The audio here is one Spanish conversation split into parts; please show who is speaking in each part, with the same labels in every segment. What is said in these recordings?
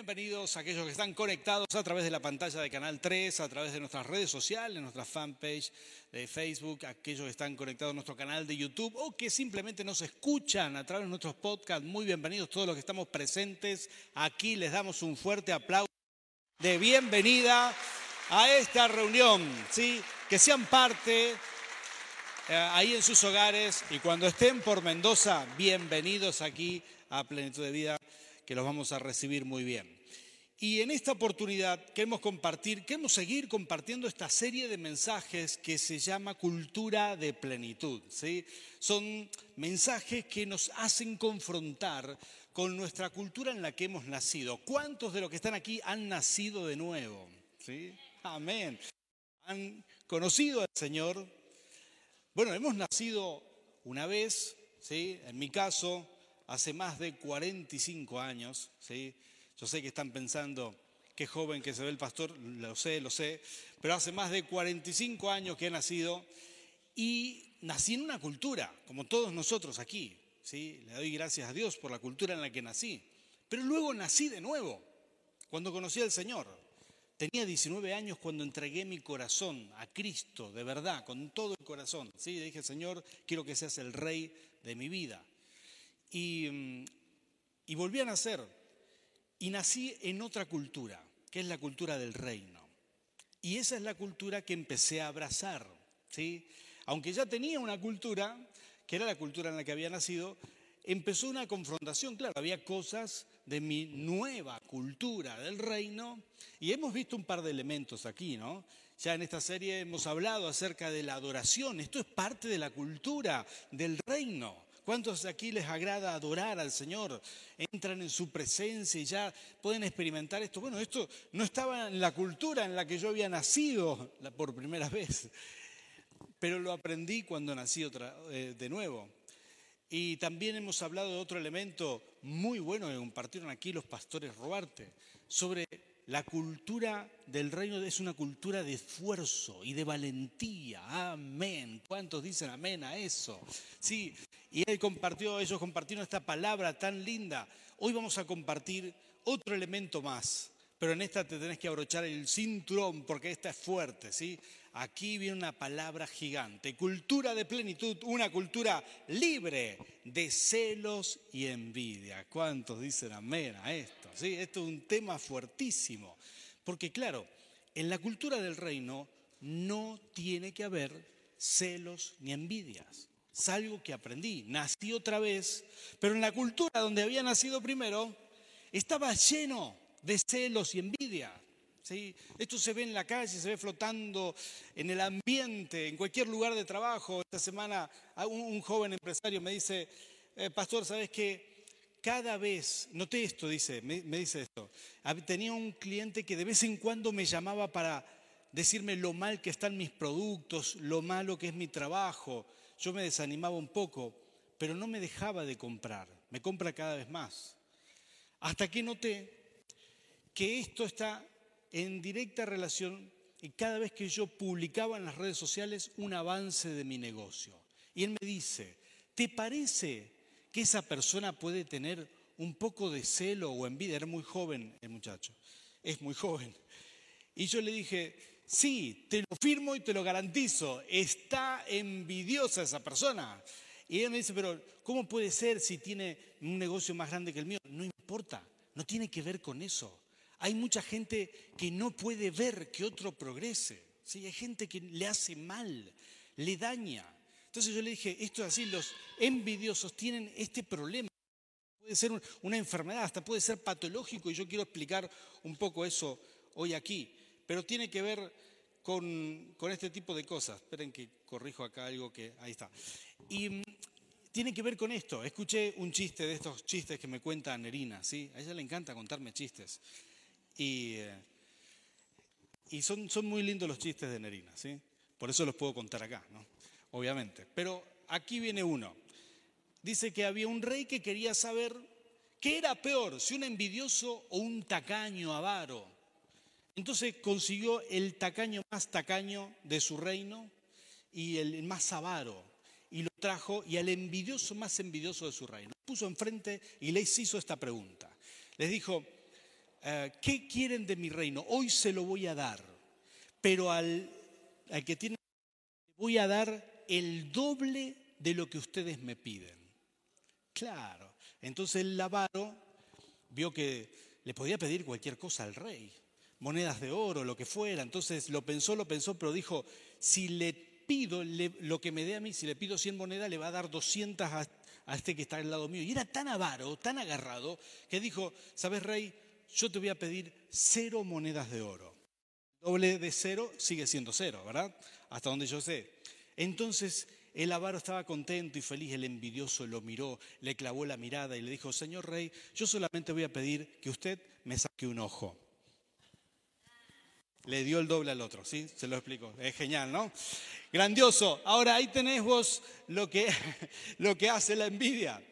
Speaker 1: bienvenidos a aquellos que están conectados a través de la pantalla de Canal 3, a través de nuestras redes sociales, nuestra fanpage de Facebook, aquellos que están conectados a nuestro canal de YouTube o que simplemente nos escuchan a través de nuestros podcasts. Muy bienvenidos todos los que estamos presentes. Aquí les damos un fuerte aplauso de bienvenida a esta reunión, ¿sí? Que sean parte eh, ahí en sus hogares y cuando estén por Mendoza, bienvenidos aquí a Plenitud de Vida que los vamos a recibir muy bien. Y en esta oportunidad queremos compartir, queremos seguir compartiendo esta serie de mensajes que se llama cultura de plenitud. ¿sí? Son mensajes que nos hacen confrontar con nuestra cultura en la que hemos nacido. ¿Cuántos de los que están aquí han nacido de nuevo? ¿Sí? Amén. ¿Han conocido al Señor? Bueno, hemos nacido una vez, ¿sí? En mi caso, hace más de 45 años, ¿sí? Yo sé que están pensando, qué joven que se ve el pastor, lo sé, lo sé, pero hace más de 45 años que he nacido y nací en una cultura, como todos nosotros aquí, ¿sí? Le doy gracias a Dios por la cultura en la que nací. Pero luego nací de nuevo, cuando conocí al Señor. Tenía 19 años cuando entregué mi corazón a Cristo, de verdad, con todo el corazón. ¿sí? Dije, Señor, quiero que seas el rey de mi vida. Mm, y, volví a nacer. Y nací en otra cultura, que es la cultura del reino. Y esa es la cultura que empecé a abrazar. ¿sí? Aunque ya tenía una cultura, que era la cultura en la que había nacido, empezó una confrontación. Claro, había cosas de mi nueva cultura del reino y hemos visto un par de elementos aquí, ¿no? Ya en esta serie hemos hablado acerca de la adoración. Esto es parte de la cultura del reino. ¿Cuántos aquí les agrada adorar al Señor? Entran en su presencia y ya pueden experimentar esto. Bueno, esto no estaba en la cultura en la que yo había nacido por primera vez, pero lo aprendí cuando nací otra, eh, de nuevo. Y también hemos hablado de otro elemento muy bueno que compartieron aquí los pastores Robarte, sobre la cultura del reino es una cultura de esfuerzo y de valentía. Amén. ¿Cuántos dicen amén a eso? Sí, y él compartió, ellos compartieron esta palabra tan linda. Hoy vamos a compartir otro elemento más, pero en esta te tenés que abrochar el cinturón porque esta es fuerte, ¿sí? Aquí viene una palabra gigante, cultura de plenitud, una cultura libre de celos y envidia. ¿Cuántos dicen amén a esto? ¿Sí? Esto es un tema fuertísimo, porque claro, en la cultura del reino no tiene que haber celos ni envidias. Es algo que aprendí. Nací otra vez, pero en la cultura donde había nacido primero, estaba lleno de celos y envidia. ¿sí? Esto se ve en la calle, se ve flotando en el ambiente, en cualquier lugar de trabajo. Esta semana un, joven empresario me dice, eh, pastor, ¿sabes qué? Cada vez, noté esto, dice, me, me dice esto, tenía un cliente que de vez en cuando me llamaba para decirme lo mal que están mis productos, lo malo que es mi trabajo, yo me desanimaba un poco, pero no me dejaba de comprar, me compra cada vez más. Hasta que noté que esto está en directa relación y cada vez que yo publicaba en las redes sociales un avance de mi negocio. Y él me dice, ¿te parece que esa persona puede tener un poco de celo o envidia? Era muy joven el muchacho, es muy joven. Y yo le dije, Sí, te lo firmo y te lo garantizo. Está envidiosa esa persona. Y ella me dice, pero ¿cómo puede ser si tiene un negocio más grande que el mío? No importa, no tiene que ver con eso. Hay mucha gente que no puede ver que otro progrese. ¿sí? Hay gente que le hace mal, le daña. Entonces yo le dije, esto es así, los envidiosos tienen este problema. Puede ser una enfermedad, hasta puede ser patológico y yo quiero explicar un poco eso hoy aquí pero tiene que ver con, este tipo de cosas. Esperen que corrijo acá algo que... Ahí está. Y mm, tiene que ver con esto. Escuché un chiste de estos chistes que me cuenta Nerina, ¿sí? A ella le encanta contarme chistes. Y, eh, y son, son muy lindos los chistes de Nerina, ¿sí? Por eso los puedo contar acá, ¿no? Obviamente. Pero aquí viene uno. Dice que había un rey que quería saber qué era peor, si un envidioso o un tacaño avaro. Entonces consiguió el tacaño más tacaño de su reino y el más avaro y lo trajo y al envidioso más envidioso de su reino. Puso enfrente y les hizo esta pregunta. Les dijo, eh, ¿qué quieren de mi reino? Hoy se lo voy a dar, pero al, al que tiene, voy a dar el doble de lo que ustedes me piden. Claro, entonces el avaro vio que le podía pedir cualquier cosa al rey, monedas de oro, lo que fuera. Entonces lo pensó, lo pensó, pero dijo, si le pido lo que me dé a mí, si le pido 100 monedas, le va a dar 200 a, a este que está al lado mío. Y era tan avaro, tan agarrado, que dijo, ¿sabes, rey? Yo te voy a pedir cero monedas de oro. Doble de cero sigue siendo cero, ¿verdad? Hasta donde yo sé. Entonces el avaro estaba contento y feliz, el envidioso lo miró, le clavó la mirada y le dijo, Señor rey, yo solamente voy a pedir que usted me saque un ojo. Le dio el doble al otro, ¿sí? Se lo explico. Es genial, ¿no? Grandioso. Ahora ahí tenés vos lo que, lo que hace la envidia.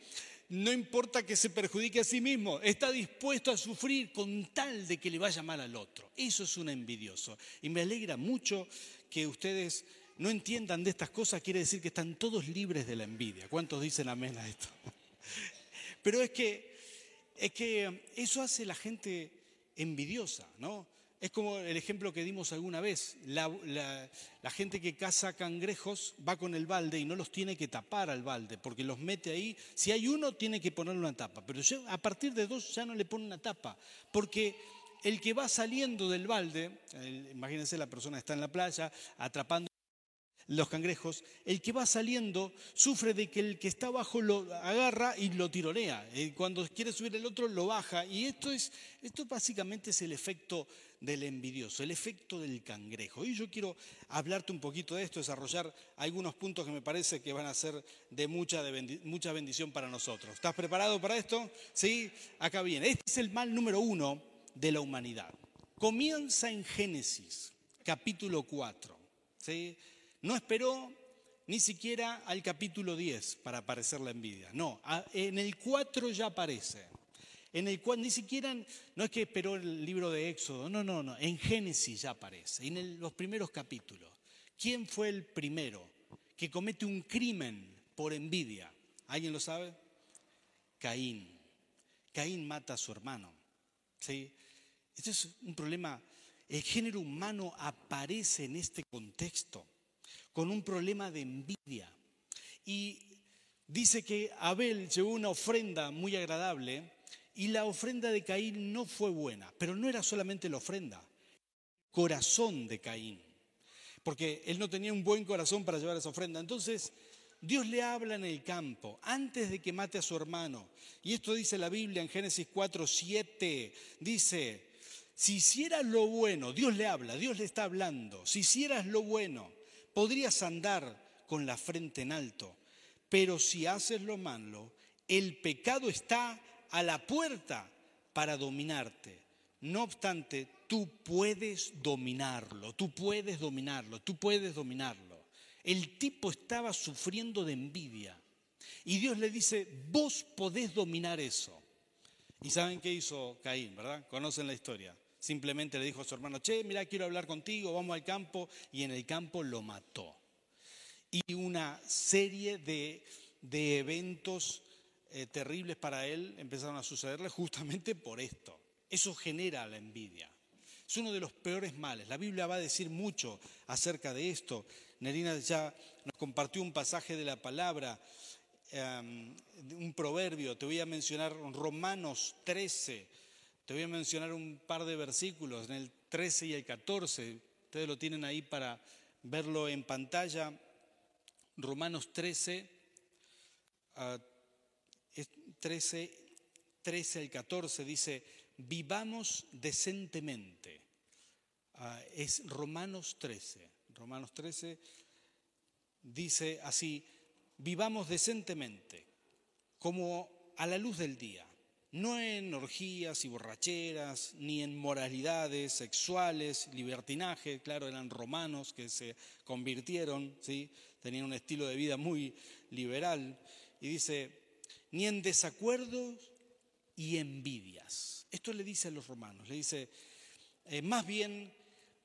Speaker 1: No importa que se perjudique a sí mismo, está dispuesto a sufrir con tal de que le vaya mal al otro. Eso es un envidioso. Y me alegra mucho que ustedes no entiendan de estas cosas, quiere decir que están todos libres de la envidia. ¿Cuántos dicen amén a esto? Pero es que, es que eso hace la gente envidiosa, ¿no? Es como el ejemplo que dimos alguna vez. La, gente que caza cangrejos va con el balde y no los tiene que tapar al balde, porque los mete ahí. Si hay uno, tiene que ponerle una tapa. Pero a partir de dos ya no le pone una tapa, porque el que va saliendo del balde, imagínense la persona está en la playa atrapando los cangrejos, el que va saliendo sufre de que el que está abajo lo agarra y lo tironea. Eh, cuando quiere subir el otro lo baja. Y esto es, esto básicamente es el efecto del envidioso, el efecto del cangrejo. Y yo quiero hablarte un poquito de esto, desarrollar algunos puntos que me parece que van a ser de mucha, de mucha bendición para nosotros. ¿Estás preparado para esto? Sí, acá viene. Este es el mal número uno de la humanidad. Comienza en Génesis, capítulo 4. ¿sí? No esperó ni siquiera al capítulo 10 para aparecer la envidia. No, en el 4 ya aparece. En el cual ni siquiera, no es que esperó el libro de Éxodo, no, no, no, en Génesis ya aparece, en los primeros capítulos. ¿Quién fue el primero que comete un crimen por envidia? ¿Alguien lo sabe? Caín. Caín mata a su hermano. ¿sí? Esto es un problema. El género humano aparece en este contexto con un problema de envidia. Y dice que Abel llevó una ofrenda muy agradable y la ofrenda de Caín no fue buena, pero no era solamente la ofrenda, corazón de Caín, porque él no tenía un buen corazón para llevar esa ofrenda. Entonces, Dios le habla en el campo antes de que mate a su hermano. Y esto dice la Biblia en Génesis 4, 7. Dice, si hicieras lo bueno, Dios le habla, Dios le está hablando, si hicieras lo bueno, podrías andar con la frente en alto, pero si haces lo malo, el pecado está a la puerta para dominarte. No obstante, tú puedes dominarlo, tú puedes dominarlo, tú puedes dominarlo. El tipo estaba sufriendo de envidia y Dios le dice, vos podés dominar eso. ¿Y saben qué hizo Caín, verdad? Conocen la historia. Simplemente le dijo a su hermano, che, mira, quiero hablar contigo, vamos al campo, y en el campo lo mató. Y una serie de, eventos eh, terribles para él empezaron a sucederle justamente por esto. Eso genera la envidia. Es uno de los peores males. La Biblia va a decir mucho acerca de esto. Nerina ya nos compartió un pasaje de la palabra, em, un proverbio. Te voy a mencionar Romanos 13, te voy a mencionar un par de versículos, en el 13 y el 14. Ustedes lo tienen ahí para verlo en pantalla. Romanos 13, 13, 13 al 14 dice, vivamos decentemente. Ah, es Romanos 13. Romanos 13 dice así, vivamos decentemente, como a la luz del día no en orgías y borracheras, ni en moralidades sexuales, libertinaje, claro, eran romanos que se convirtieron, ¿sí? tenían un estilo de vida muy liberal, y dice, ni en desacuerdos y envidias. Esto le dice a los romanos, le dice, eh, más bien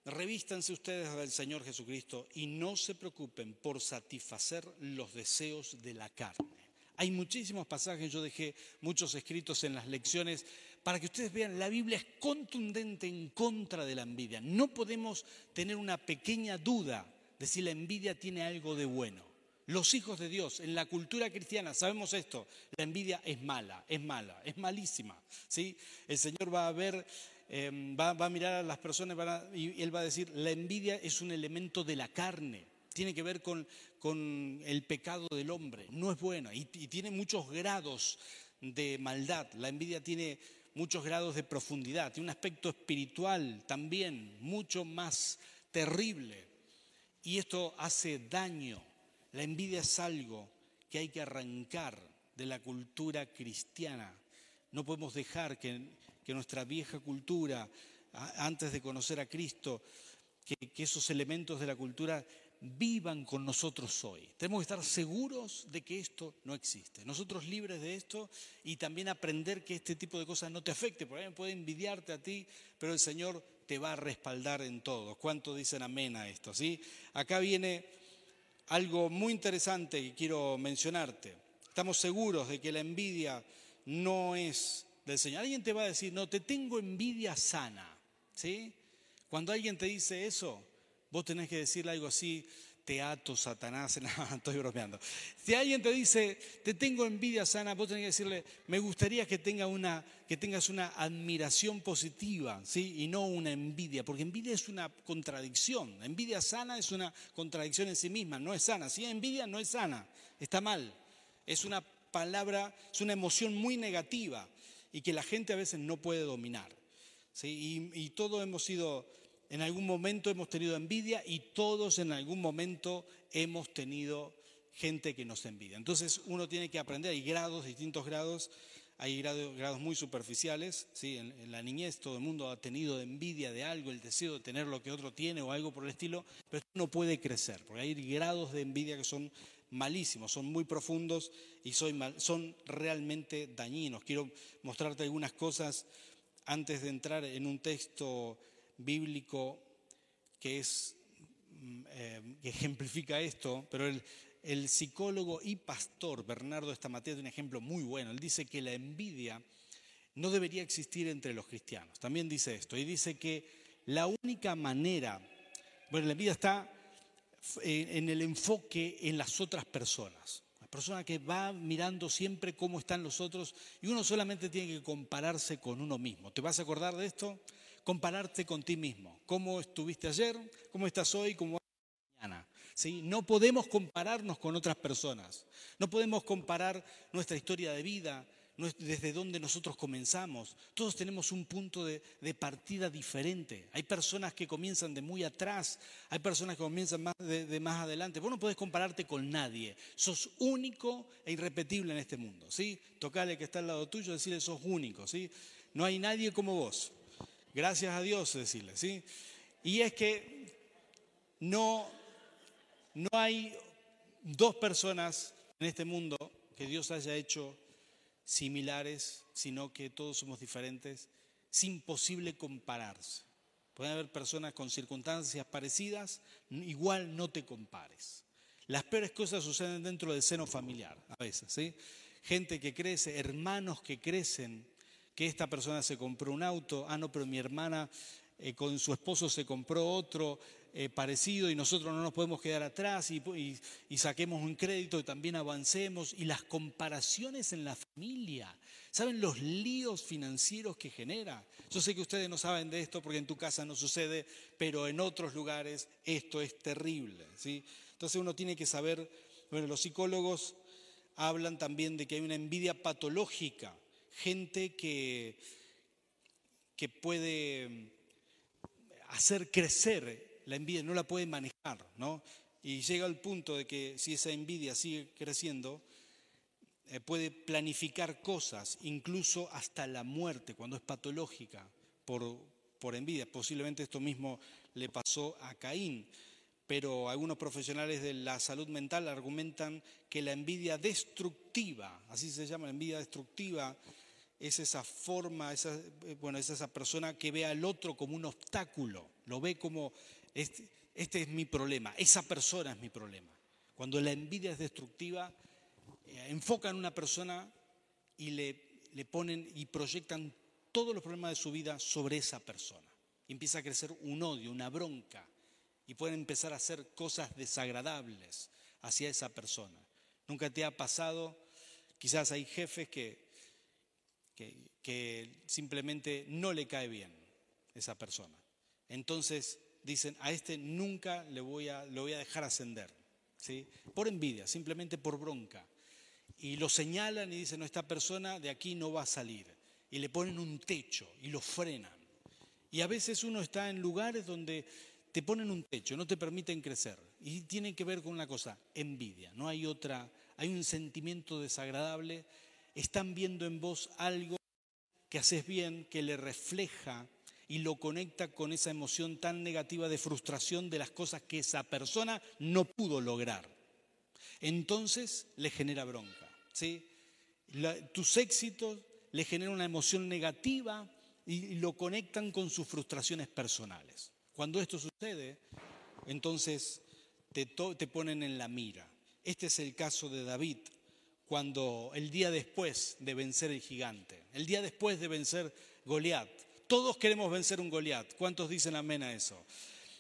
Speaker 1: revístanse ustedes del Señor Jesucristo y no se preocupen por satisfacer los deseos de la carne hay muchísimos pasajes, yo dejé muchos escritos en las lecciones para que ustedes vean, la Biblia es contundente en contra de la envidia. No podemos tener una pequeña duda de si la envidia tiene algo de bueno. Los hijos de Dios, en la cultura cristiana, sabemos esto, la envidia es mala, es mala, es malísima. ¿sí? El Señor va a ver, em, va, a mirar a las personas y Él va a decir, la envidia es un elemento de la carne, tiene que ver con, el pecado del hombre, no es buena y, tiene muchos grados de maldad. La envidia tiene muchos grados de profundidad, tiene un aspecto espiritual también mucho más terrible. Y esto hace daño la envidia es algo que hay que arrancar de la cultura cristiana. No podemos dejar que, nuestra vieja cultura, antes de conocer a Cristo, que esos elementos de la cultura vivan con nosotros hoy. Tenemos que estar seguros de que esto no existe. Nosotros libres de esto y también aprender que este tipo de cosas no te afecte. Por ahí puede envidiarte a ti, pero el Señor te va a respaldar en todo. ¿Cuánto dicen amén a esto? ¿sí? Acá viene algo muy interesante que quiero mencionarte. Estamos seguros de que la envidia no es del Señor. Alguien te va a decir, no, te tengo envidia sana. ¿Sí? Cuando alguien te dice eso, vos tenés que decirle algo así, teatro, Satanás, no, estoy bromeando. Si alguien te dice, te tengo envidia sana, vos tenés que decirle, me gustaría que, tenga una, que tengas una admiración positiva, ¿sí? Y no una envidia, porque envidia es una contradicción. envidia sana es una contradicción en sí misma, no es sana. Si envidia, no es sana, está mal. Es una palabra, es una emoción muy negativa y que la gente a veces no puede dominar. ¿sí? Y, y todos hemos sido en algún momento hemos tenido envidia y todos en algún momento hemos tenido gente que nos envidia. Entonces uno tiene que aprender, hay grados, distintos grados, hay grados, muy superficiales, ¿sí? En, la niñez todo el mundo ha tenido envidia de algo, el deseo de tener lo que otro tiene o algo por el estilo, pero no puede crecer, porque hay grados de envidia que son malísimos, son muy profundos y son realmente dañinos. Quiero mostrarte algunas cosas antes de entrar en un texto bíblico que, es, mm, eh, que ejemplifica esto, pero el, psicólogo y pastor Bernardo Estamatea tiene un ejemplo muy bueno. Él dice que la envidia no debería existir entre los cristianos. También dice esto. Y dice que la única manera, bueno, la envidia está en el enfoque en las otras personas. La persona que va mirando siempre cómo están los otros y uno solamente tiene que compararse con uno mismo. ¿Te vas a acordar de esto? Compararte con ti mismo. ¿Cómo estuviste ayer? ¿Cómo estás hoy? ¿Cómo mañana? ¿Sí? No podemos compararnos con otras personas. No podemos comparar nuestra historia de vida, desde donde nosotros comenzamos. Todos tenemos un punto de, partida diferente. Hay personas que comienzan de muy atrás, hay personas que comienzan más de, más adelante. Vos no podés compararte con nadie. Sos único e irrepetible en este mundo. ¿sí? Tocale que está al lado tuyo, decirle sos único. ¿sí? No hay nadie como vos. Gracias a Dios, decirle, ¿sí? Y es que no, no hay dos personas en este mundo que Dios haya hecho similares, sino que todos somos diferentes. Es imposible compararse. Pueden haber personas con circunstancias parecidas, igual no te compares. Las peores cosas suceden dentro del seno familiar, a veces, ¿sí? Gente que crece, hermanos que crecen que esta persona se compró un auto, ah, no, pero mi hermana eh, con su esposo se compró otro eh, parecido y nosotros no nos podemos quedar atrás y, y, saquemos un crédito y también avancemos. Y las comparaciones en la familia, ¿saben los líos financieros que genera? Yo sé que ustedes no saben de esto porque en tu casa no sucede, pero en otros lugares esto es terrible. ¿sí? Entonces uno tiene que saber, bueno, los psicólogos hablan también de que hay una envidia patológica gente que, que puede hacer crecer la envidia, no la puede manejar, ¿no? Y llega al punto de que si esa envidia sigue creciendo, eh, puede planificar cosas, incluso hasta la muerte, cuando es patológica por, por envidia. Posiblemente esto mismo le pasó a Caín, pero algunos profesionales de la salud mental argumentan que la envidia destructiva, así se llama la envidia destructiva, es esa forma, esa, eh, bueno, es esa persona que ve al otro como un obstáculo, lo ve como, este, este es mi problema, esa persona es mi problema. Cuando la envidia es destructiva, eh, enfocan a una persona y le, le ponen y proyectan todos los problemas de su vida sobre esa persona. Y empieza a crecer un odio, una bronca, y pueden empezar a hacer cosas desagradables hacia esa persona. ¿Nunca te ha pasado? Quizás hay jefes que, que, simplemente no le cae bien esa persona. Entonces dicen, a este nunca le voy a, lo voy a dejar ascender. ¿sí? Por envidia, simplemente por bronca. Y lo señalan y dicen, no, esta persona de aquí no va a salir. Y le ponen un techo y lo frenan. Y a veces uno está en lugares donde te ponen un techo, no te permiten crecer. Y tiene que ver con una cosa, envidia. No hay otra, hay un sentimiento desagradable. Están viendo en vos algo que haces bien, que le refleja y lo conecta con esa emoción tan negativa de frustración de las cosas que esa persona no pudo lograr. Entonces le genera bronca. ¿sí? tus éxitos le generan una emoción negativa y lo conectan con sus frustraciones personales. Cuando esto sucede, entonces te, te ponen en la mira. Este es el caso de David, cuando el día después de vencer el gigante, el día después de vencer Goliat, todos queremos vencer un Goliat. ¿Cuántos dicen amén a eso?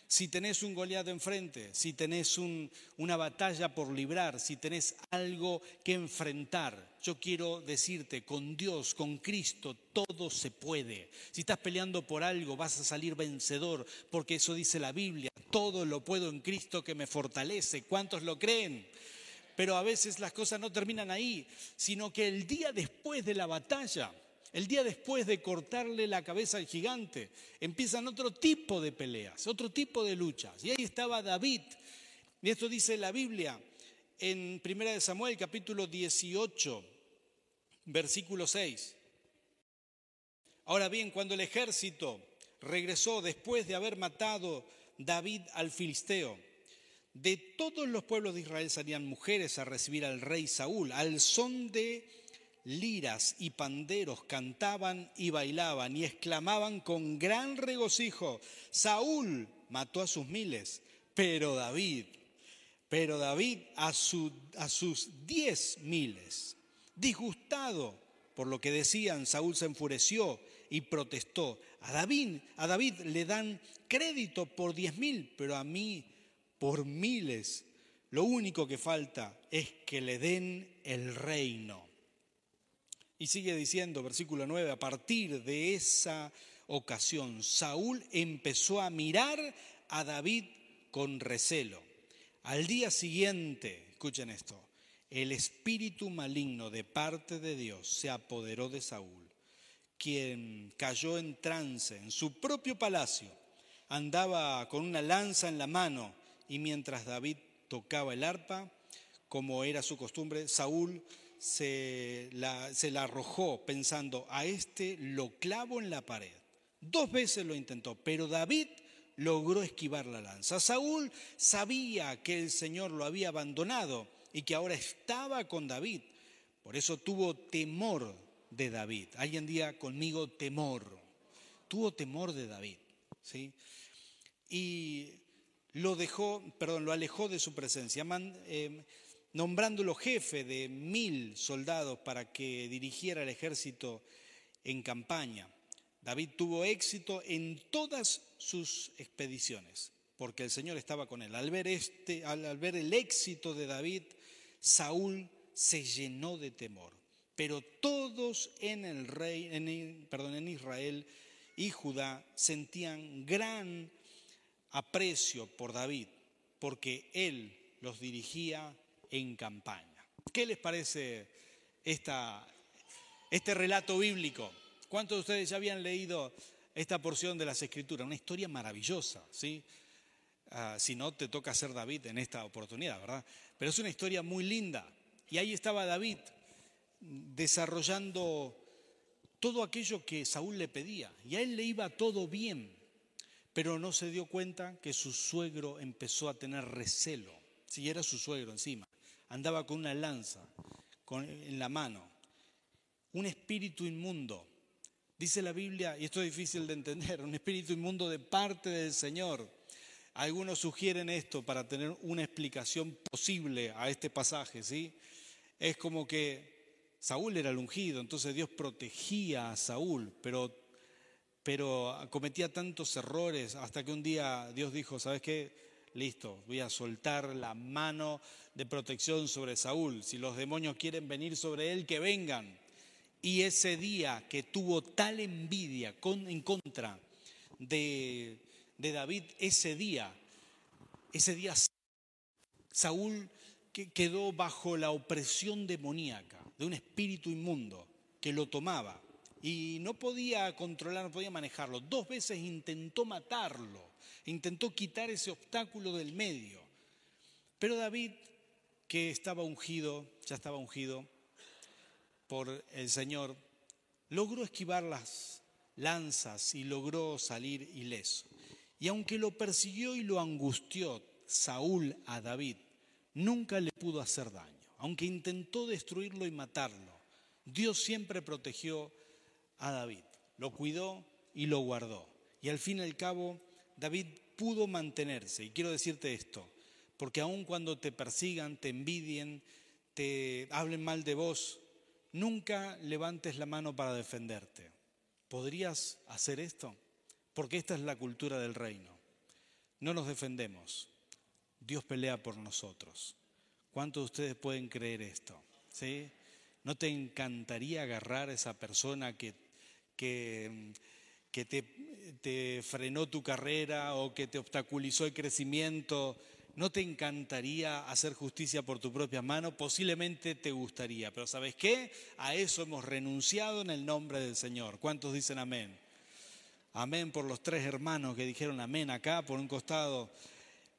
Speaker 1: Si tenés un Goliat enfrente, si tenés una batalla por librar, si tenés algo que enfrentar, yo quiero decirte, con Dios, con Cristo, todo se puede. Si estás peleando por algo, vas a salir vencedor, porque eso dice la Biblia, todo lo puedo en Cristo que me fortalece. ¿Cuántos lo creen? Pero a veces las cosas no terminan ahí, sino que el día después de la batalla, el día después de cortarle la cabeza al gigante, empiezan otro tipo de peleas, otro tipo de luchas. Y ahí estaba David. Y esto dice la Biblia en 1 Samuel capítulo 18, versículo 6. Ahora bien, cuando el ejército regresó después de haber matado David al filisteo, de todos los pueblos de Israel salían mujeres a recibir al rey Saúl, al son de liras y panderos cantaban y bailaban y exclamaban con gran regocijo, Saúl mató a sus miles, pero David, pero David a, a sus diez miles. Disgustado por lo que decían, Saúl se enfureció y protestó. A David, a David le dan crédito por diez mil, pero a mí por miles. Lo único que falta es que le den el reino. Y sigue diciendo, versículo 9, a partir de esa ocasión, Saúl empezó a mirar a David con recelo. Al día siguiente, escuchen esto, el espíritu maligno de parte de Dios se apoderó de Saúl, quien cayó en trance en su propio palacio. Andaba con una lanza en la mano y mientras David tocaba el arpa, como era su costumbre, Saúl se la, arrojó pensando, a este lo clavo en la pared. Dos veces lo intentó, pero David logró esquivar la lanza. Saúl sabía que el Señor lo había abandonado y que ahora estaba con David. Por eso tuvo temor de David. Alguien diga conmigo temor. Tuvo temor de David. ¿sí? Y lo dejó, perdón, lo alejó de su presencia. Eh, nombrándolo jefe de mil soldados para que dirigiera el ejército en campaña. David tuvo éxito en todas sus expediciones, porque el Señor estaba con él. Al ver, este, al, ver el éxito de David, Saúl se llenó de temor. Pero todos en, el rey, en, perdón, en Israel y Judá sentían gran aprecio por David, porque él los dirigía en campaña. ¿Qué les parece esta, este relato bíblico? ¿Cuántos de ustedes ya habían leído esta porción de las Escrituras? Una historia maravillosa, ¿sí? Ah, si no, te toca ser David en esta oportunidad, ¿verdad? Pero es una historia muy linda. Y ahí estaba David desarrollando todo aquello que Saúl le pedía. Y a él le iba todo bien, pero no se dio cuenta que su suegro empezó a tener recelo. Si era su suegro encima andaba con una lanza en la mano, un espíritu inmundo. Dice la Biblia, y esto es difícil de entender, un espíritu inmundo de parte del Señor. Algunos sugieren esto para tener una explicación posible a este pasaje, ¿sí? Es como que Saúl era el ungido, entonces Dios protegía a Saúl, pero pero cometía tantos errores hasta que un día Dios dijo, ¿sabes qué? Listo, voy a soltar la mano de protección sobre Saúl. Si los demonios quieren venir sobre él, que vengan. Y ese día que tuvo tal envidia en contra de, de David, ese día, ese día Saúl quedó bajo la opresión demoníaca de un espíritu inmundo que lo tomaba y no podía controlar, no podía manejarlo. Dos veces intentó matarlo, intentó quitar ese obstáculo del medio. Pero David, que estaba ungido, ya estaba ungido por el Señor, logró esquivar las lanzas y logró salir ileso. Y aunque lo persiguió y lo angustió Saúl a David, nunca le pudo hacer daño. Aunque intentó destruirlo y matarlo, Dios siempre protegió a David, lo cuidó y lo guardó. Y al fin y al cabo, David pudo mantenerse. Y quiero decirte esto, porque aun cuando te persigan, te envidien, te hablen mal de vos, nunca levantes la mano para defenderte. ¿Podrías hacer esto? Porque esta es la cultura del reino. No nos defendemos. Dios pelea por nosotros. ¿Cuántos de ustedes pueden creer esto? ¿Sí? ¿No te encantaría agarrar a esa persona que que, te, frenó tu carrera o que te obstaculizó el crecimiento, ¿no te encantaría hacer justicia por tu propia mano? Posiblemente te gustaría, pero ¿sabes qué? A eso hemos renunciado en el nombre del Señor. ¿Cuántos dicen amén? Amén por los tres hermanos que dijeron amén acá por un costado.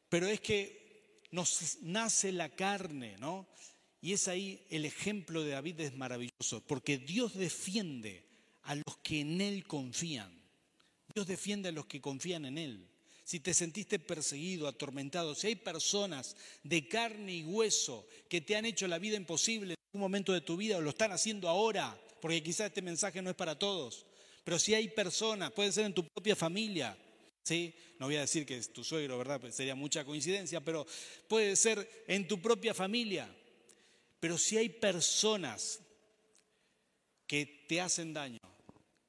Speaker 1: Pero es que nos nace la carne, ¿no? Y es ahí el ejemplo de David es maravilloso, porque Dios defiende a los que en Él confían. Dios defiende a los que confían en Él. Si te sentiste perseguido, atormentado, si hay personas de carne y hueso que te han hecho la vida imposible en algún momento de tu vida o lo están haciendo ahora, porque quizás este mensaje no es para todos, pero si hay personas, puede ser en tu propia familia, ¿sí? No voy a decir que es tu suegro, ¿verdad? Pues sería mucha coincidencia, pero puede ser en tu propia familia. Pero si hay personas que te hacen daño,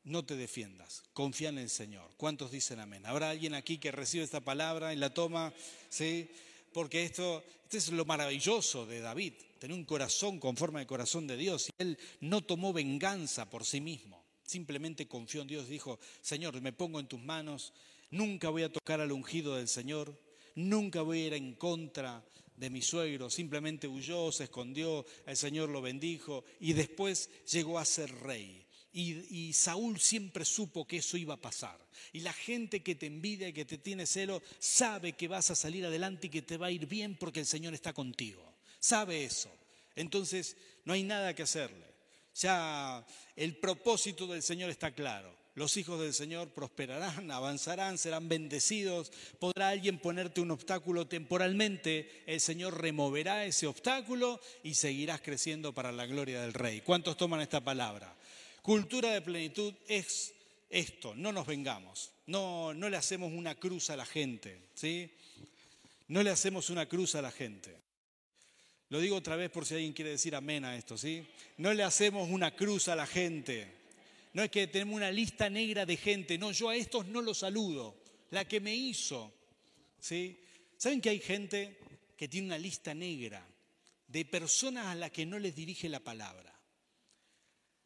Speaker 1: no te defiendas, confía en el Señor. ¿Cuántos dicen amén? ¿Habrá alguien aquí que recibe esta palabra y la toma? ¿Sí? Porque esto, es lo maravilloso de David, tener un corazón con forma de corazón de Dios. Y él no tomó venganza por sí mismo, simplemente confió en Dios. Dijo, Señor, me pongo en tus manos, nunca voy a tocar al ungido del Señor, nunca voy a ir en contra de mi suegro, simplemente huyó, se escondió, el Señor lo bendijo y después llegó a ser rey. Y, Saúl siempre supo que eso iba a pasar. Y la gente que te envidia y que te tiene celo sabe que vas a salir adelante y que te va a ir bien porque el Señor está contigo. Sabe eso. Entonces no hay nada que hacerle. Ya el propósito del Señor está claro. Los hijos del Señor prosperarán, avanzarán, serán bendecidos. Podrá alguien ponerte un obstáculo temporalmente. El Señor removerá ese obstáculo y seguirás creciendo para la gloria del Rey. ¿Cuántos toman esta palabra? Cultura de plenitud es esto, no nos vengamos, no, no le hacemos una cruz a la gente, ¿sí? No le hacemos una cruz a la gente. Lo digo otra vez por si alguien quiere decir amén a esto, ¿sí? No le hacemos una cruz a la gente. No es que tenemos una lista negra de gente, no, yo a estos no los saludo, la que me hizo, ¿sí? ¿Saben que hay gente que tiene una lista negra de personas a las que no les dirige la palabra?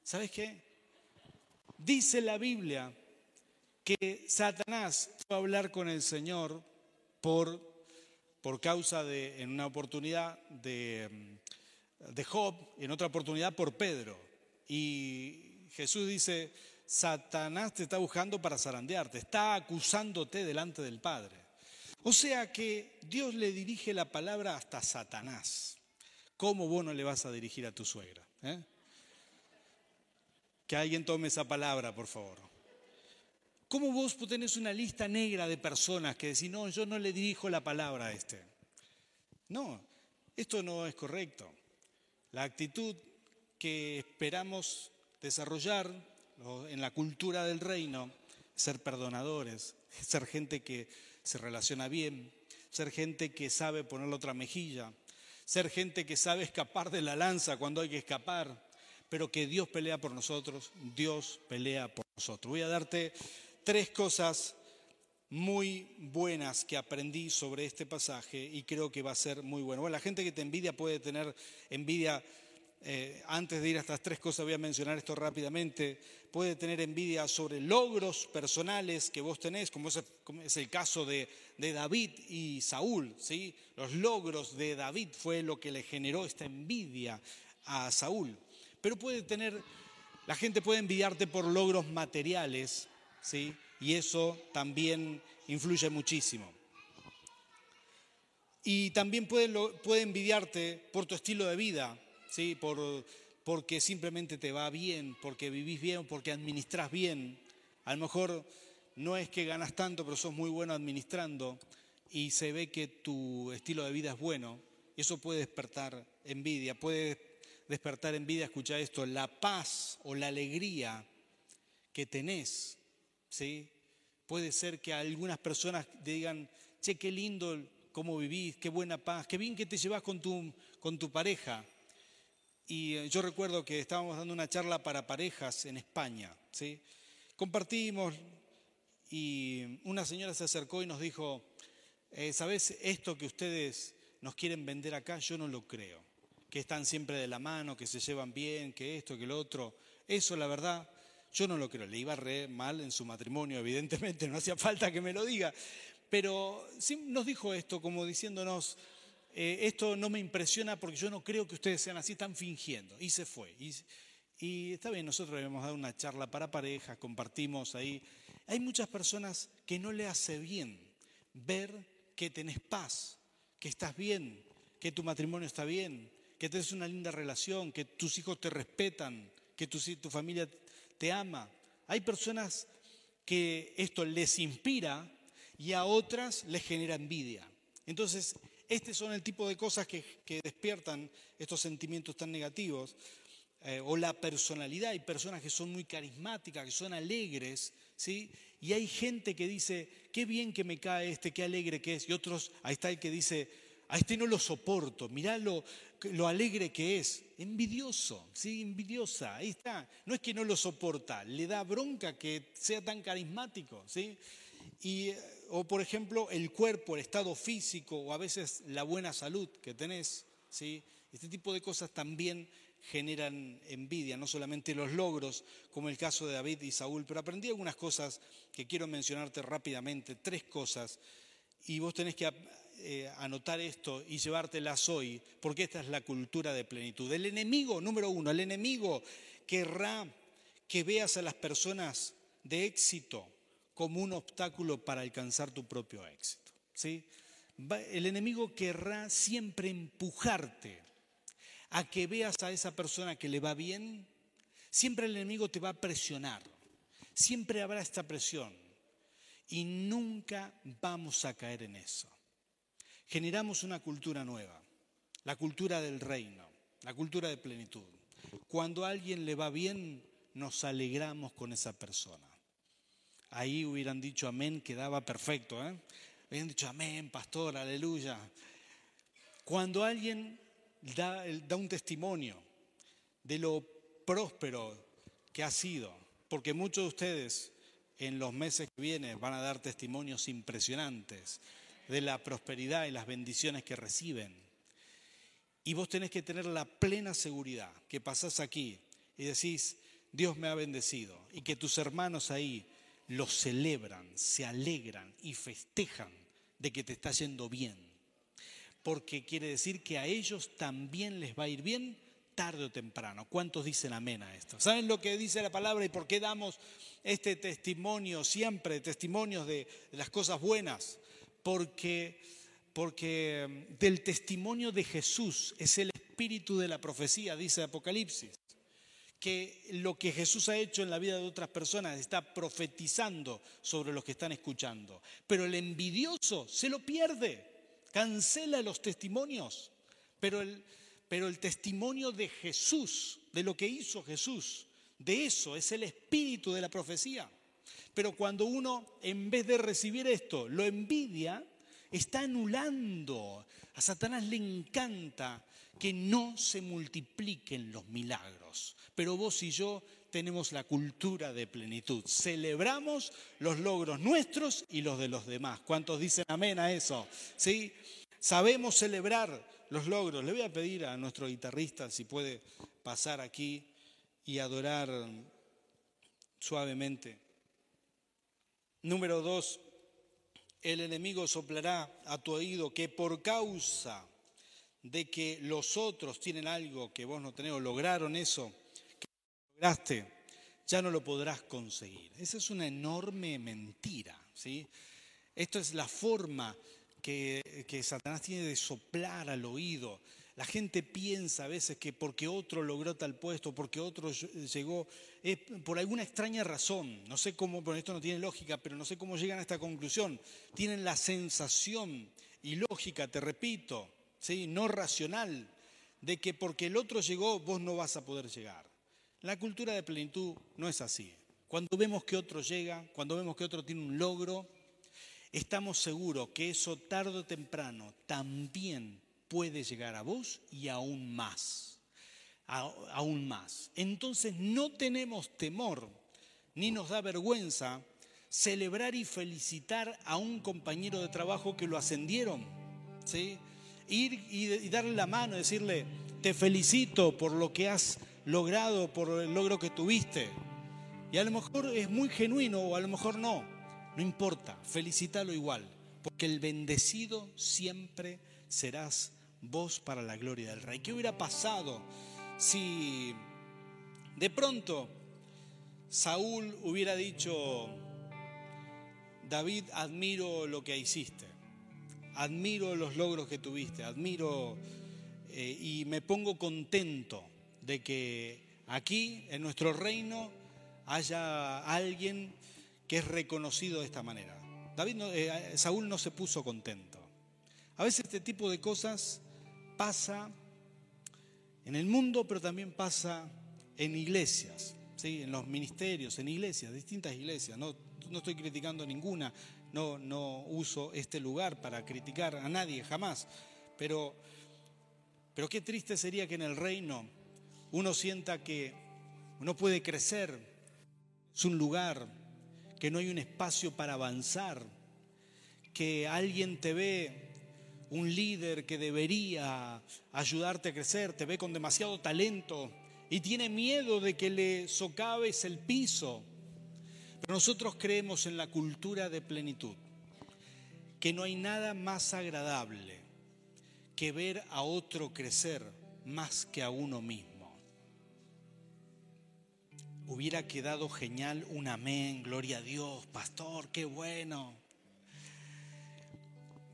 Speaker 1: ¿Sabes qué? Dice la Biblia que Satanás fue a hablar con el Señor por, por causa de, en una oportunidad de, de Job, en otra oportunidad por Pedro. Y Jesús dice, Satanás te está buscando para zarandearte, está acusándote delante del Padre. O sea que Dios le dirige la palabra hasta Satanás. ¿Cómo vos no le vas a dirigir a tu suegra? Eh? Que alguien tome esa palabra, por favor. ¿Cómo vos tenés una lista negra de personas que decís, no, yo no le dirijo la palabra a este? No, esto no es correcto. La actitud que esperamos desarrollar en la cultura del reino, ser perdonadores, ser gente que se relaciona bien, ser gente que sabe poner la otra mejilla, ser gente que sabe escapar de la lanza cuando hay que escapar, pero que Dios pelea por nosotros, Dios pelea por nosotros. Voy a darte tres cosas muy buenas que aprendí sobre este pasaje y creo que va a ser muy bueno. Bueno, la gente que te envidia puede tener envidia, eh, antes de ir a estas tres cosas voy a mencionar esto rápidamente, puede tener envidia sobre logros personales que vos tenés, como es, el caso de, de, David y Saúl, ¿sí? Los logros de David fue lo que le generó esta envidia a Saúl. Pero puede tener, la gente puede envidiarte por logros materiales, ¿sí? y eso también influye muchísimo. Y también puede, puede envidiarte por tu estilo de vida, ¿sí? por, porque simplemente te va bien, porque vivís bien, porque administras bien. A lo mejor no es que ganas tanto, pero sos muy bueno administrando y se ve que tu estilo de vida es bueno. Eso puede despertar envidia, puede despertar envidia, escucha esto, la paz o la alegría que tenés ¿sí? Puede ser que algunas personas digan, che, qué lindo cómo vivís, qué buena paz, qué bien que te llevas con tu, con tu pareja. Y eh, yo recuerdo que estábamos dando una charla para parejas en España, ¿sí? Compartimos y una señora se acercó y nos dijo, eh, ¿sabes esto que ustedes nos quieren vender acá? Yo no lo creo. Que están siempre de la mano, que se llevan bien, que esto, que lo otro. Eso, la verdad, yo no lo creo, le iba re mal en su matrimonio, evidentemente, no hacía falta que me lo diga, pero sí nos dijo esto como diciéndonos, eh, esto no me impresiona porque yo no creo que ustedes sean así, están fingiendo, y se fue. Y, está bien, nosotros le hemos dado una charla para parejas, compartimos ahí. Hay muchas personas que no le hace bien ver que tenés paz, que estás bien, que tu matrimonio está bien, que tenés una linda relación, que tus hijos te respetan, que tu, tu familia te ama. Hay personas que esto les inspira y a otras les genera envidia. Entonces, este son el tipo de cosas que, despiertan estos sentimientos tan negativos. Eh, o la personalidad, hay personas que son muy carismáticas, que son alegres, ¿sí? Y hay gente que dice, qué bien que me cae este, qué alegre que es. Y otros, ahí está el que dice, a este no lo soporto, mirá lo, alegre que es, envidioso, ¿sí? envidiosa, ahí está. No es que no lo soporta, le da bronca que sea tan carismático, ¿sí? Y, eh, o por ejemplo, el cuerpo, el estado físico, o a veces la buena salud que tenés, ¿sí? Este tipo de cosas también generan envidia, no solamente los logros, como el caso de David y Saúl, pero aprendí algunas cosas que quiero mencionarte rápidamente, tres cosas, y vos tenés que eh, anotar esto y llevártelas hoy, porque esta es la cultura de plenitud. El enemigo, número uno, el enemigo querrá que veas a las personas de éxito como un obstáculo para alcanzar tu propio éxito. ¿sí? El enemigo querrá siempre empujarte a que veas a esa persona que le va bien. Siempre el enemigo te va a presionar. Siempre habrá esta presión. Y nunca vamos a caer en eso generamos una cultura nueva, la cultura del reino, la cultura de plenitud. Cuando a alguien le va bien, nos alegramos con esa persona. Ahí hubieran dicho amén, quedaba perfecto. ¿eh? Hubieran dicho amén, pastor, aleluya. Cuando alguien da, da un testimonio de lo próspero que ha sido, porque muchos de ustedes en los meses que vienen van a dar testimonios impresionantes de la prosperidad y las bendiciones que reciben. Y vos tenés que tener la plena seguridad que pasás aquí y decís, Dios me ha bendecido, y que tus hermanos ahí lo celebran, se alegran y festejan de que te está yendo bien. Porque quiere decir que a ellos también les va a ir bien tarde o temprano. ¿Cuántos dicen amén a esto? ¿Saben lo que dice la palabra y por qué damos este testimonio siempre, testimonios de, las cosas buenas? Porque, porque del testimonio de Jesús es el espíritu de la profecía, dice Apocalipsis que lo que Jesús ha hecho en la vida de otras personas está profetizando sobre los que están escuchando. Pero el envidioso se lo pierde, cancela los testimonios. Pero el, pero el testimonio de Jesús, de lo que hizo Jesús, de eso es el espíritu de la profecía. Pero cuando uno, en vez de recibir esto, lo envidia, está anulando. A Satanás le encanta que no se multipliquen los milagros. Pero vos y yo tenemos la cultura de plenitud. Celebramos los logros nuestros y los de los demás. ¿Cuántos dicen amén a eso? ¿Sí? Sabemos celebrar los logros. Le voy a pedir a nuestro guitarrista si puede pasar aquí y adorar suavemente. Número dos, el enemigo soplará a tu oído que por causa de que los otros tienen algo que vos no tenés o lograron eso que lograste, ya no lo podrás conseguir. Esa es una enorme mentira. ¿sí? Esto es la forma que, que Satanás tiene de soplar al oído. La gente piensa a veces que porque otro logró tal puesto, porque otro llegó, es por alguna extraña razón, no sé cómo, bueno, esto no tiene lógica, pero no sé cómo llegan a esta conclusión. Tienen la sensación y lógica, te repito, ¿sí? no racional, de que porque el otro llegó, vos no vas a poder llegar. La cultura de plenitud no es así. Cuando vemos que otro llega, cuando vemos que otro tiene un logro, estamos seguros que eso tarde o temprano también puede llegar a vos y aún más, aún más. Entonces no tenemos temor ni nos da vergüenza celebrar y felicitar a un compañero de trabajo que lo ascendieron, ¿sí? Ir y darle la mano, decirle, te felicito por lo que has logrado, por el logro que tuviste. Y a lo mejor es muy genuino o a lo mejor no, no importa, felicítalo igual, porque el bendecido siempre serás voz para la gloria del Rey. ¿Qué hubiera pasado si de pronto Saúl hubiera dicho, David, admiro lo que hiciste, admiro los logros que tuviste, admiro eh, y me pongo contento de que aquí, en nuestro reino, haya alguien que es reconocido de esta manera. David eh, Saúl no se puso contento. A veces este tipo de cosas pasa en el mundo, pero también pasa en iglesias, ¿sí? en los ministerios, en iglesias, distintas iglesias. No, no estoy criticando ninguna, no, no uso este lugar para criticar a nadie, jamás. Pero, pero qué triste sería que en el reino uno sienta que no puede crecer, es un lugar, que no hay un espacio para avanzar, que alguien te ve un líder que debería ayudarte a crecer, te ve con demasiado talento y tiene miedo de que le socaves el piso. Pero nosotros creemos en la cultura de plenitud, que no hay nada más agradable que ver a otro crecer más que a uno mismo. Hubiera quedado genial un amén, gloria a Dios, pastor, qué bueno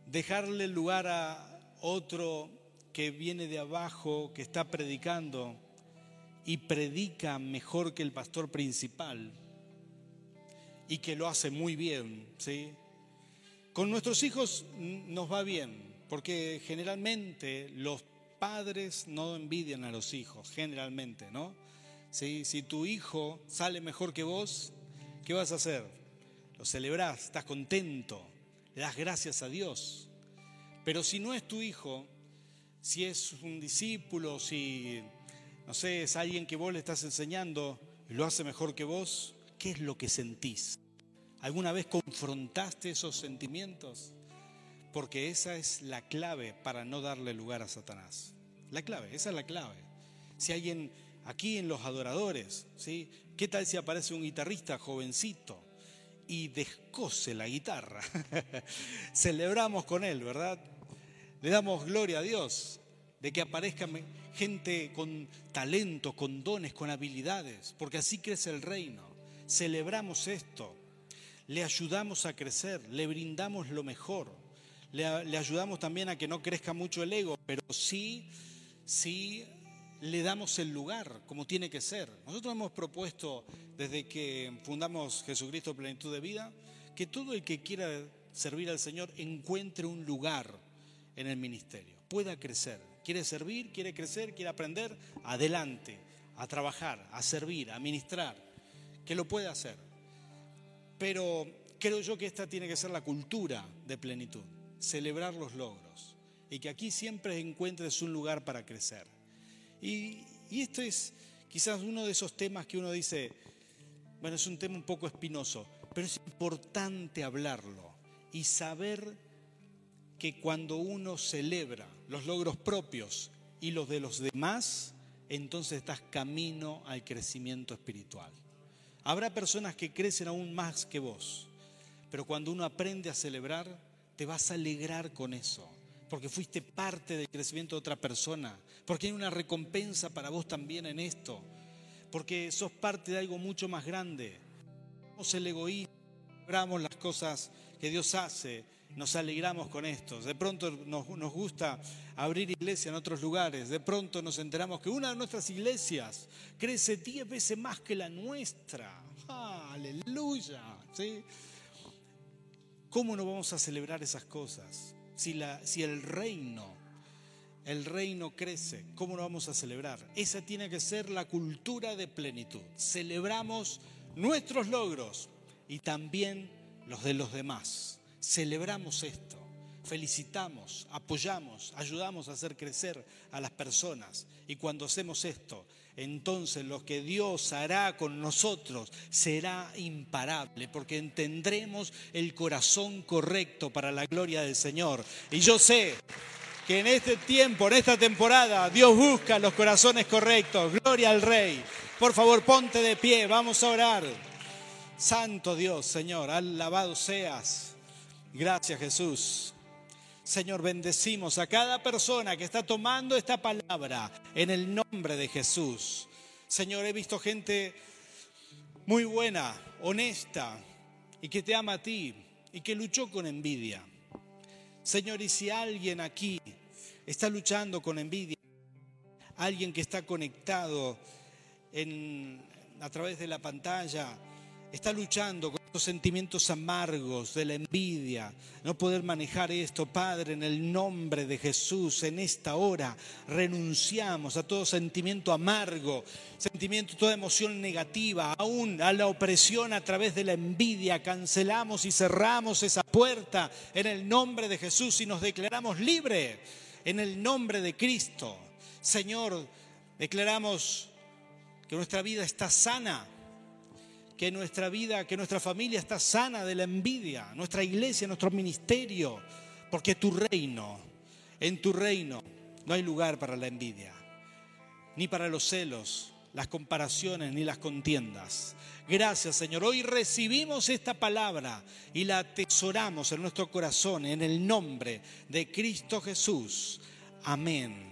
Speaker 1: dejarle lugar a otro que viene de abajo, que está predicando y predica mejor que el pastor principal y que lo hace muy bien, ¿sí? Con nuestros hijos nos va bien, porque generalmente los padres no envidian a los hijos, generalmente, ¿no? ¿Sí? Si tu hijo sale mejor que vos, ¿qué vas a hacer? Lo celebrás, estás contento, le das gracias a Dios. Pero si no es tu hijo, si es un discípulo, si, no sé, es alguien que vos le estás enseñando y lo hace mejor que vos, ¿qué es lo que sentís? ¿Alguna vez confrontaste esos sentimientos? Porque esa es la clave para no darle lugar a Satanás. La clave, esa es la clave. Si alguien aquí en los adoradores, ¿sí? ¿Qué tal si aparece un guitarrista jovencito? Y descose la guitarra. Celebramos con él, ¿verdad? Le damos gloria a Dios de que aparezca gente con talento, con dones, con habilidades, porque así crece el reino. Celebramos esto, le ayudamos a crecer, le brindamos lo mejor, le, ayudamos también a que no crezca mucho el ego, pero sí, sí le damos el lugar como tiene que ser. Nosotros hemos propuesto desde que fundamos Jesucristo Plenitud de Vida que todo el que quiera servir al Señor encuentre un lugar en el ministerio, pueda crecer. Quiere servir, quiere crecer, quiere aprender, adelante, a trabajar, a servir, a ministrar, que lo pueda hacer. Pero creo yo que esta tiene que ser la cultura de plenitud, celebrar los logros y que aquí siempre encuentres un lugar para crecer. Y, esto es quizás uno de esos temas que uno dice, bueno, es un tema un poco espinoso, pero es importante hablarlo y saber que cuando uno celebra los logros propios y los de los demás, entonces estás camino al crecimiento espiritual. Habrá personas que crecen aún más que vos, pero cuando uno aprende a celebrar, te vas a alegrar con eso, porque fuiste parte del crecimiento de otra persona, porque hay una recompensa para vos también en esto, porque sos parte de algo mucho más grande. Somos el egoísmo, celebramos las cosas que Dios hace, nos alegramos con esto. De pronto nos, nos, gusta abrir iglesia en otros lugares. De pronto nos enteramos que una de nuestras iglesias crece diez veces más que la nuestra. aleluya. ¿sí? ¿Cómo no vamos a celebrar esas cosas? Si, la, si el reino, el reino crece, ¿cómo no vamos a celebrar? Esa tiene que ser la cultura de plenitud. Celebramos nuestros logros y también los de los demás. Celebramos esto, felicitamos, apoyamos, ayudamos a hacer crecer a las personas. Y cuando hacemos esto, entonces lo que Dios hará con nosotros será imparable, porque entendremos el corazón correcto para la gloria del Señor. Y yo sé que en este tiempo, en esta temporada, Dios busca los corazones correctos. Gloria al Rey. Por favor, ponte de pie, vamos a orar. Santo Dios, Señor, alabado seas. Gracias Jesús. Señor, bendecimos a cada persona que está tomando esta palabra en el nombre de Jesús. Señor, he visto gente muy buena, honesta y que te ama a ti y que luchó con envidia. Señor, y si alguien aquí está luchando con envidia, alguien que está conectado a través de la pantalla, está luchando con los sentimientos amargos de la envidia, no poder manejar esto, Padre, en el nombre de Jesús, en esta hora renunciamos a todo sentimiento amargo, sentimiento, toda emoción negativa, aún a la opresión a través de la envidia, cancelamos y cerramos esa puerta en el nombre de Jesús y nos declaramos libres en el nombre de Cristo. Señor, declaramos que nuestra vida está sana que nuestra vida, que nuestra familia está sana de la envidia, nuestra iglesia, nuestro ministerio, porque tu reino, en tu reino no hay lugar para la envidia, ni para los celos, las comparaciones, ni las contiendas. Gracias Señor, hoy recibimos esta palabra y la atesoramos en nuestro corazón en el nombre de Cristo Jesús. Amén